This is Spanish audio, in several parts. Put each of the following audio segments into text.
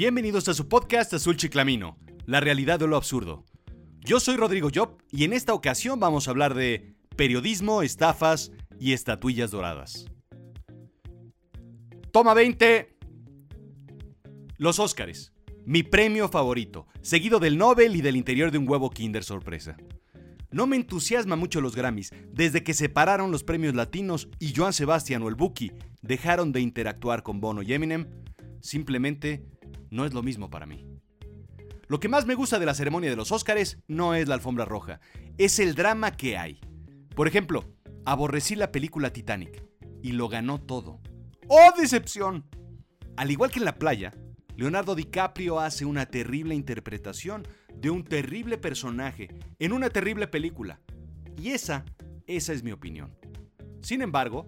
Bienvenidos a su podcast Azul Chiclamino, la realidad de lo absurdo. Yo soy Rodrigo Job y en esta ocasión vamos a hablar de periodismo, estafas y estatuillas doradas. Toma 20. Los Óscares. Mi premio favorito, seguido del Nobel y del interior de un huevo Kinder sorpresa. No me entusiasma mucho los Grammys, desde que separaron los premios latinos y Joan Sebastián o el Buki dejaron de interactuar con Bono y Eminem, simplemente no es lo mismo para mí. Lo que más me gusta de la ceremonia de los Óscares no es la alfombra roja, es el drama que hay. Por ejemplo, aborrecí la película Titanic y lo ganó todo. ¡Oh, decepción! Al igual que en la playa, Leonardo DiCaprio hace una terrible interpretación de un terrible personaje en una terrible película. Y esa, esa es mi opinión. Sin embargo,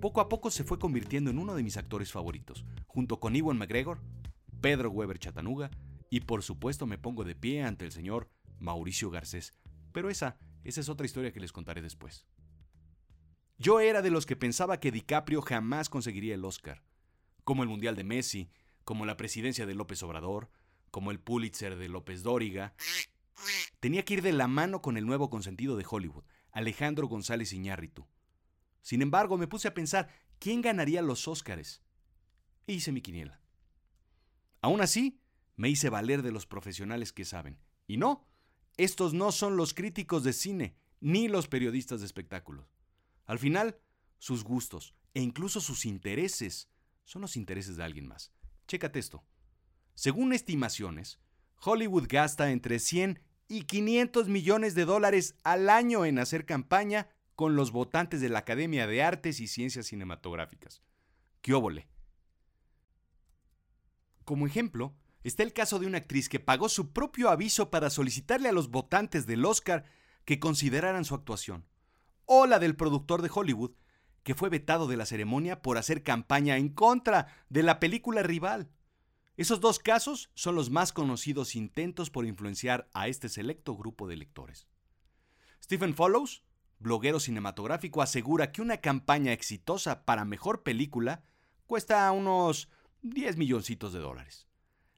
poco a poco se fue convirtiendo en uno de mis actores favoritos, junto con Iwan McGregor, Pedro Weber Chatanuga y por supuesto me pongo de pie ante el señor Mauricio Garcés. Pero esa, esa es otra historia que les contaré después. Yo era de los que pensaba que DiCaprio jamás conseguiría el Oscar, como el Mundial de Messi, como la presidencia de López Obrador, como el Pulitzer de López Dóriga. Tenía que ir de la mano con el nuevo consentido de Hollywood, Alejandro González Iñárritu. Sin embargo, me puse a pensar, ¿quién ganaría los Óscares? E hice mi quiniela. Aún así, me hice valer de los profesionales que saben. Y no, estos no son los críticos de cine, ni los periodistas de espectáculos. Al final, sus gustos e incluso sus intereses son los intereses de alguien más. Chécate esto. Según estimaciones, Hollywood gasta entre 100 y 500 millones de dólares al año en hacer campaña con los votantes de la Academia de Artes y Ciencias Cinematográficas. ¡Qué óvole! Como ejemplo, está el caso de una actriz que pagó su propio aviso para solicitarle a los votantes del Oscar que consideraran su actuación, o la del productor de Hollywood, que fue vetado de la ceremonia por hacer campaña en contra de la película rival. Esos dos casos son los más conocidos intentos por influenciar a este selecto grupo de lectores. Stephen Follows, bloguero cinematográfico, asegura que una campaña exitosa para mejor película cuesta unos 10 milloncitos de dólares.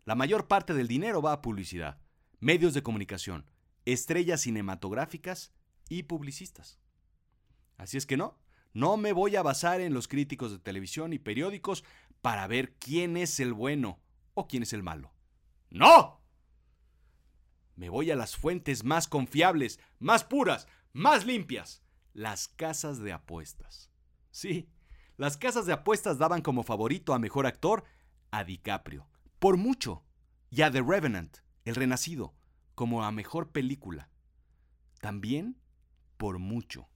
La mayor parte del dinero va a publicidad, medios de comunicación, estrellas cinematográficas y publicistas. Así es que no, no me voy a basar en los críticos de televisión y periódicos para ver quién es el bueno o quién es el malo. ¡No! Me voy a las fuentes más confiables, más puras, más limpias. Las casas de apuestas. Sí, las casas de apuestas daban como favorito a mejor actor a DiCaprio, por mucho, y a The Revenant, El Renacido, como a mejor película. También por mucho.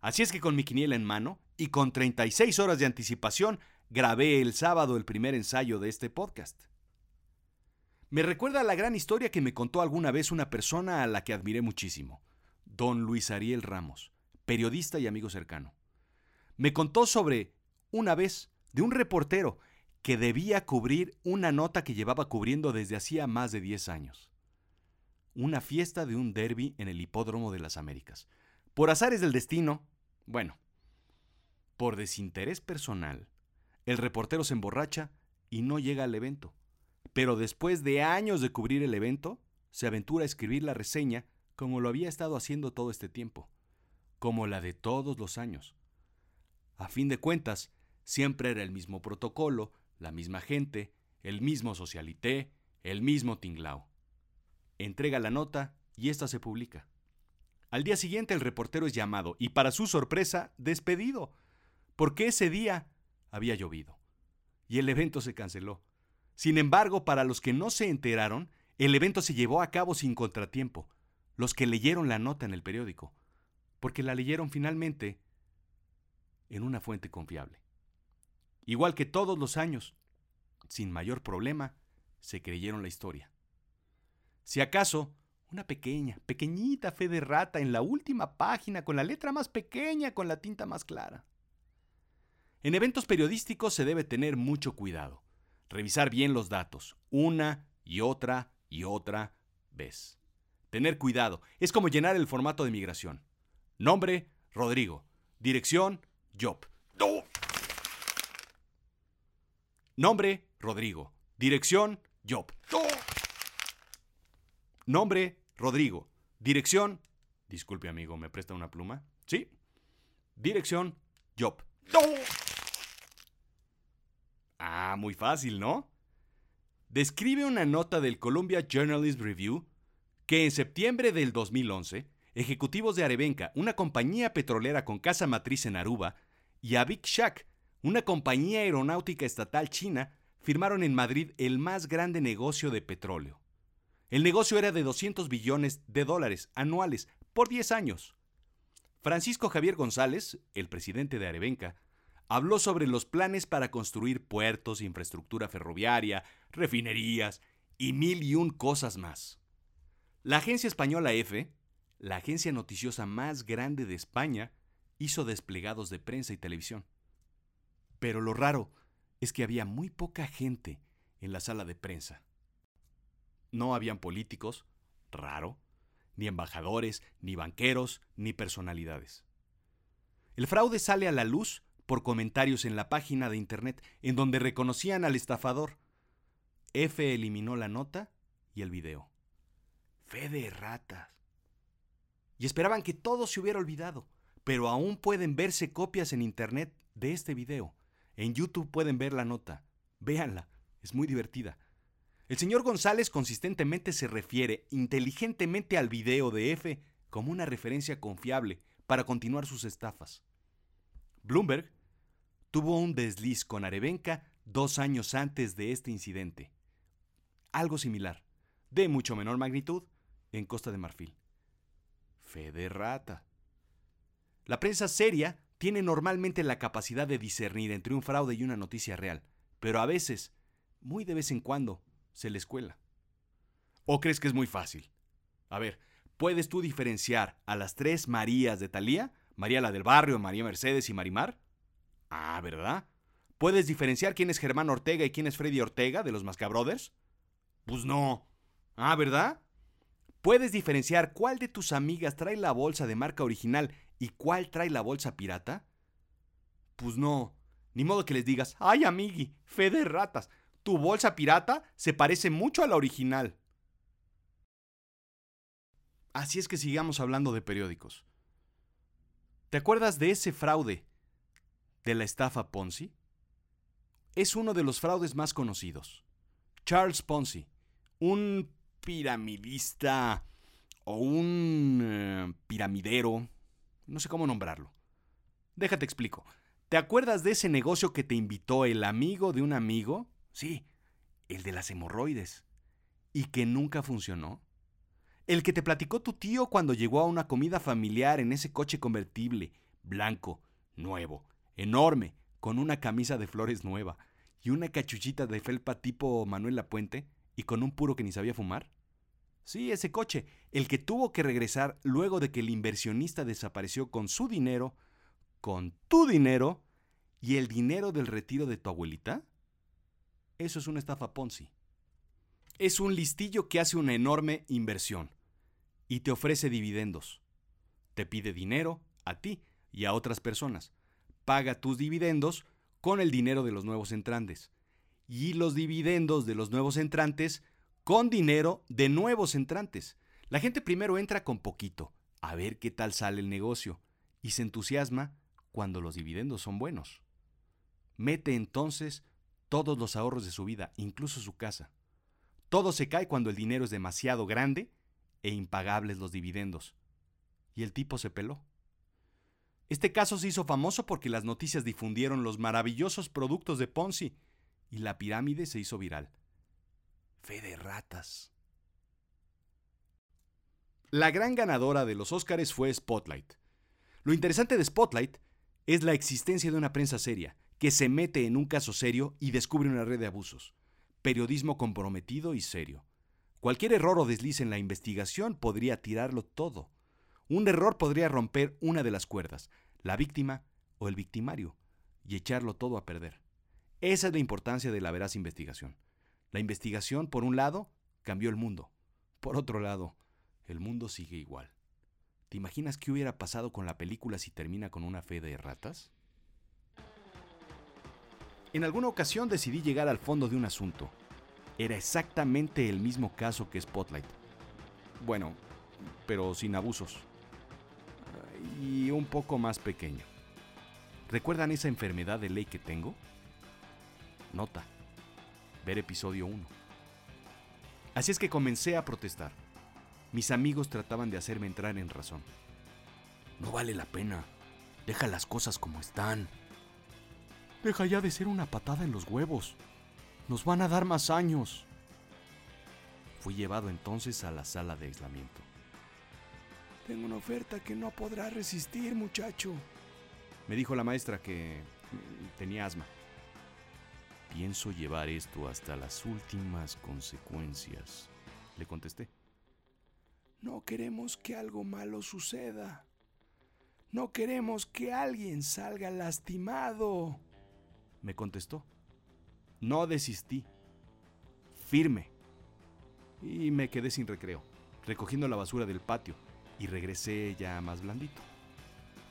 Así es que con mi quiniela en mano y con 36 horas de anticipación, grabé el sábado el primer ensayo de este podcast. Me recuerda la gran historia que me contó alguna vez una persona a la que admiré muchísimo, don Luis Ariel Ramos, periodista y amigo cercano. Me contó sobre, una vez, de un reportero que debía cubrir una nota que llevaba cubriendo desde hacía más de 10 años. Una fiesta de un derby en el Hipódromo de las Américas. Por azares del destino, bueno, por desinterés personal, el reportero se emborracha y no llega al evento. Pero después de años de cubrir el evento, se aventura a escribir la reseña como lo había estado haciendo todo este tiempo, como la de todos los años. A fin de cuentas, siempre era el mismo protocolo, la misma gente, el mismo socialité, el mismo tinglao. Entrega la nota y ésta se publica. Al día siguiente el reportero es llamado y para su sorpresa despedido, porque ese día había llovido y el evento se canceló. Sin embargo, para los que no se enteraron, el evento se llevó a cabo sin contratiempo, los que leyeron la nota en el periódico, porque la leyeron finalmente en una fuente confiable. Igual que todos los años, sin mayor problema, se creyeron la historia. Si acaso, una pequeña, pequeñita fe de rata en la última página, con la letra más pequeña, con la tinta más clara. En eventos periodísticos se debe tener mucho cuidado. Revisar bien los datos, una y otra y otra vez. Tener cuidado. Es como llenar el formato de migración. Nombre, Rodrigo. Dirección, Job. Nombre, Rodrigo. Dirección, Job. Nombre, Rodrigo. Dirección, disculpe amigo, ¿me presta una pluma? Sí. Dirección, Job. Ah, muy fácil, ¿no? Describe una nota del Columbia Journalist Review que en septiembre del 2011, ejecutivos de Arevenca, una compañía petrolera con casa matriz en Aruba, y Avic Shak, una compañía aeronáutica estatal china, firmaron en Madrid el más grande negocio de petróleo. El negocio era de 200 billones de dólares anuales por 10 años. Francisco Javier González, el presidente de Arevenca, habló sobre los planes para construir puertos, infraestructura ferroviaria, refinerías y mil y un cosas más. La agencia española EFE, la agencia noticiosa más grande de España, hizo desplegados de prensa y televisión. Pero lo raro es que había muy poca gente en la sala de prensa. No habían políticos, raro, ni embajadores, ni banqueros, ni personalidades. El fraude sale a la luz por comentarios en la página de internet en donde reconocían al estafador. F eliminó la nota y el video. Fe de ratas. Y esperaban que todo se hubiera olvidado, pero aún pueden verse copias en internet de este video. En YouTube pueden ver la nota. Véanla, es muy divertida. El señor González consistentemente se refiere inteligentemente al video de F como una referencia confiable para continuar sus estafas. Bloomberg tuvo un desliz con Arevenca dos años antes de este incidente. Algo similar, de mucho menor magnitud, en Costa de Marfil. Fe de rata. La prensa seria tiene normalmente la capacidad de discernir entre un fraude y una noticia real, pero a veces, muy de vez en cuando, se les cuela. ¿O crees que es muy fácil? A ver, ¿puedes tú diferenciar a las tres Marías de Talía? María la del barrio, María Mercedes y Marimar. Ah, ¿verdad? ¿Puedes diferenciar quién es Germán Ortega y quién es Freddy Ortega de los Mascabrothers? Pues no. Ah, ¿verdad? ¿Puedes diferenciar cuál de tus amigas trae la bolsa de marca original y cuál trae la bolsa pirata? Pues no. Ni modo que les digas, ay amigui, fe de ratas, tu bolsa pirata se parece mucho a la original. Así es que sigamos hablando de periódicos. ¿Te acuerdas de ese fraude de la estafa Ponzi? Es uno de los fraudes más conocidos. Charles Ponzi, un piramidista o un eh, piramidero, no sé cómo nombrarlo. Déjate explico. ¿Te acuerdas de ese negocio que te invitó el amigo de un amigo Sí, el de las hemorroides. ¿Y que nunca funcionó? El que te platicó tu tío cuando llegó a una comida familiar en ese coche convertible, blanco, nuevo, enorme, con una camisa de flores nueva y una cachuchita de felpa tipo Manuel Lapuente y con un puro que ni sabía fumar. Sí, ese coche, el que tuvo que regresar luego de que el inversionista desapareció con su dinero, con tu dinero y el dinero del retiro de tu abuelita. Eso es una estafa Ponzi. Es un listillo que hace una enorme inversión y te ofrece dividendos. Te pide dinero a ti y a otras personas. Paga tus dividendos con el dinero de los nuevos entrantes. Y los dividendos de los nuevos entrantes con dinero de nuevos entrantes. La gente primero entra con poquito, a ver qué tal sale el negocio, y se entusiasma cuando los dividendos son buenos. Mete entonces todos los ahorros de su vida, incluso su casa. Todo se cae cuando el dinero es demasiado grande e impagables los dividendos. Y el tipo se peló. Este caso se hizo famoso porque las noticias difundieron los maravillosos productos de Ponzi y la pirámide se hizo viral. Fe de ratas. La gran ganadora de los Óscares fue Spotlight. Lo interesante de Spotlight es la existencia de una prensa seria, que se mete en un caso serio y descubre una red de abusos. Periodismo comprometido y serio. Cualquier error o desliz en la investigación podría tirarlo todo. Un error podría romper una de las cuerdas, la víctima o el victimario, y echarlo todo a perder. Esa es la importancia de la veraz investigación. La investigación, por un lado, cambió el mundo. Por otro lado, el mundo sigue igual. ¿Te imaginas qué hubiera pasado con la película si termina con una fe de ratas? En alguna ocasión decidí llegar al fondo de un asunto, era exactamente el mismo caso que Spotlight. Bueno, pero sin abusos. Y un poco más pequeño. ¿Recuerdan esa enfermedad de ley que tengo? Nota. Ver episodio 1. Así es que comencé a protestar. Mis amigos trataban de hacerme entrar en razón. No vale la pena. Deja las cosas como están. Deja ya de ser una patada en los huevos. Nos van a dar más años. Fui llevado entonces a la sala de aislamiento. Tengo una oferta que no podrá resistir, muchacho. Me dijo la maestra que tenía asma. Pienso llevar esto hasta las últimas consecuencias, le contesté. No queremos que algo malo suceda. No queremos que alguien salga lastimado, me contestó. No desistí. Firme. Y me quedé sin recreo, recogiendo la basura del patio, y regresé ya más blandito.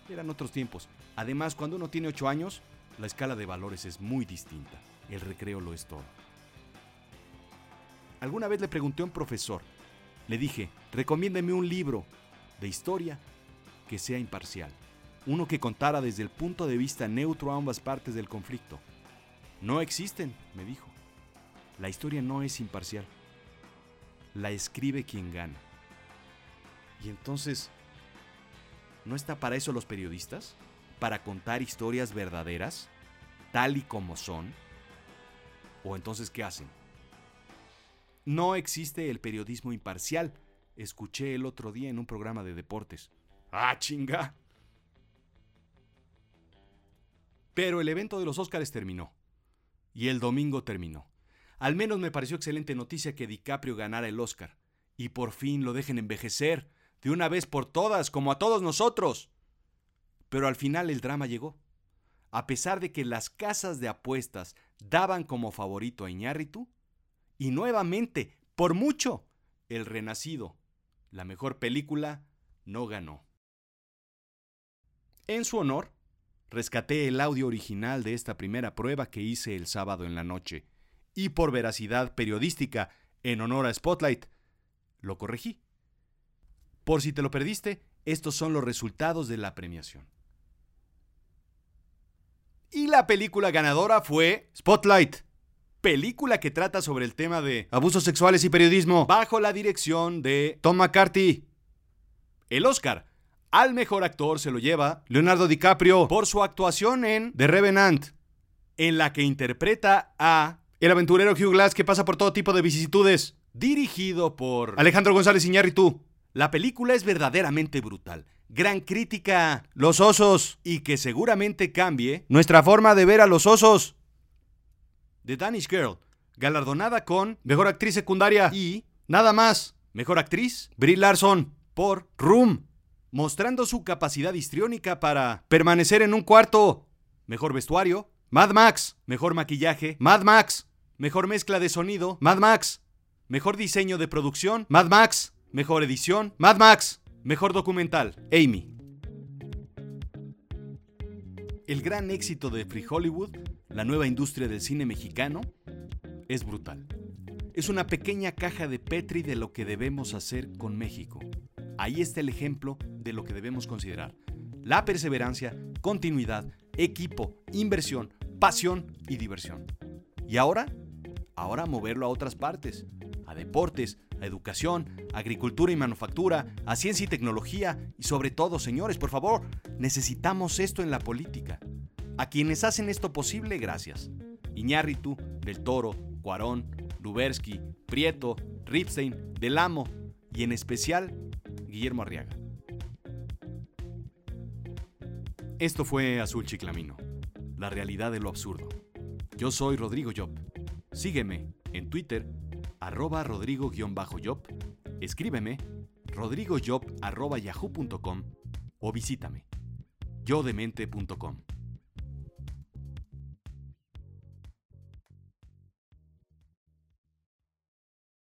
Eran otros tiempos. Además, cuando uno tiene ocho años, la escala de valores es muy distinta. El recreo lo es todo. Alguna vez le pregunté a un profesor. Le dije, recomiéndeme un libro de historia que sea imparcial. Uno que contara desde el punto de vista neutro a ambas partes del conflicto. No existen, me dijo. La historia no es imparcial. La escribe quien gana. Y entonces, ¿no está para eso los periodistas? ¿Para contar historias verdaderas, tal y como son? ¿O entonces qué hacen? No existe el periodismo imparcial. Escuché el otro día en un programa de deportes. ¡Ah, chinga! Pero el evento de los Óscares terminó. Y el domingo terminó. Al menos me pareció excelente noticia que DiCaprio ganara el Oscar. Y por fin lo dejen envejecer, de una vez por todas, como a todos nosotros. Pero al final el drama llegó. A pesar de que las casas de apuestas daban como favorito a Iñárritu, y nuevamente, por mucho, El Renacido, la mejor película, no ganó. En su honor, rescaté el audio original de esta primera prueba que hice el sábado en la noche, y por veracidad periodística, en honor a Spotlight, lo corregí. Por si te lo perdiste, estos son los resultados de la premiación. Y la película ganadora fue Spotlight, película que trata sobre el tema de abusos sexuales y periodismo bajo la dirección de Tom McCarthy. El Oscar al mejor actor se lo lleva Leonardo DiCaprio por su actuación en The Revenant, en la que interpreta a el aventurero Hugh Glass que pasa por todo tipo de vicisitudes, dirigido por Alejandro González Iñárritu. La película es verdaderamente brutal. Gran crítica los osos y que seguramente cambie nuestra forma de ver a los osos. The Danish Girl, galardonada con Mejor Actriz Secundaria y nada más, Mejor Actriz, Brie Larson por Room, mostrando su capacidad histriónica para permanecer en un cuarto. Mejor vestuario, Mad Max. Mejor maquillaje, Mad Max. Mejor mezcla de sonido, Mad Max. Mejor diseño de producción, Mad Max. Mejor edición, Mad Max. Mejor documental, Amy. El gran éxito de Free Hollywood, la nueva industria del cine mexicano, es brutal. Es una pequeña caja de Petri de lo que debemos hacer con México. Ahí está el ejemplo de lo que debemos considerar. La perseverancia, continuidad, equipo, inversión, pasión y diversión. Y ahora, ahora moverlo a otras partes, a deportes, a educación, agricultura y manufactura, a ciencia y tecnología y sobre todo, señores, por favor, necesitamos esto en la política. A quienes hacen esto posible, gracias. Iñárritu, Del Toro, Cuarón, Lubersky, Prieto, Ripstein, Del Amo y en especial Guillermo Arriaga. Esto fue Azul Chiclamino, la realidad de lo absurdo. Yo soy Rodrigo Job. Sígueme en Twitter, arroba rodrigo-job, escríbeme rodrigojob arroba yahoo.com o visítame yodemente.com.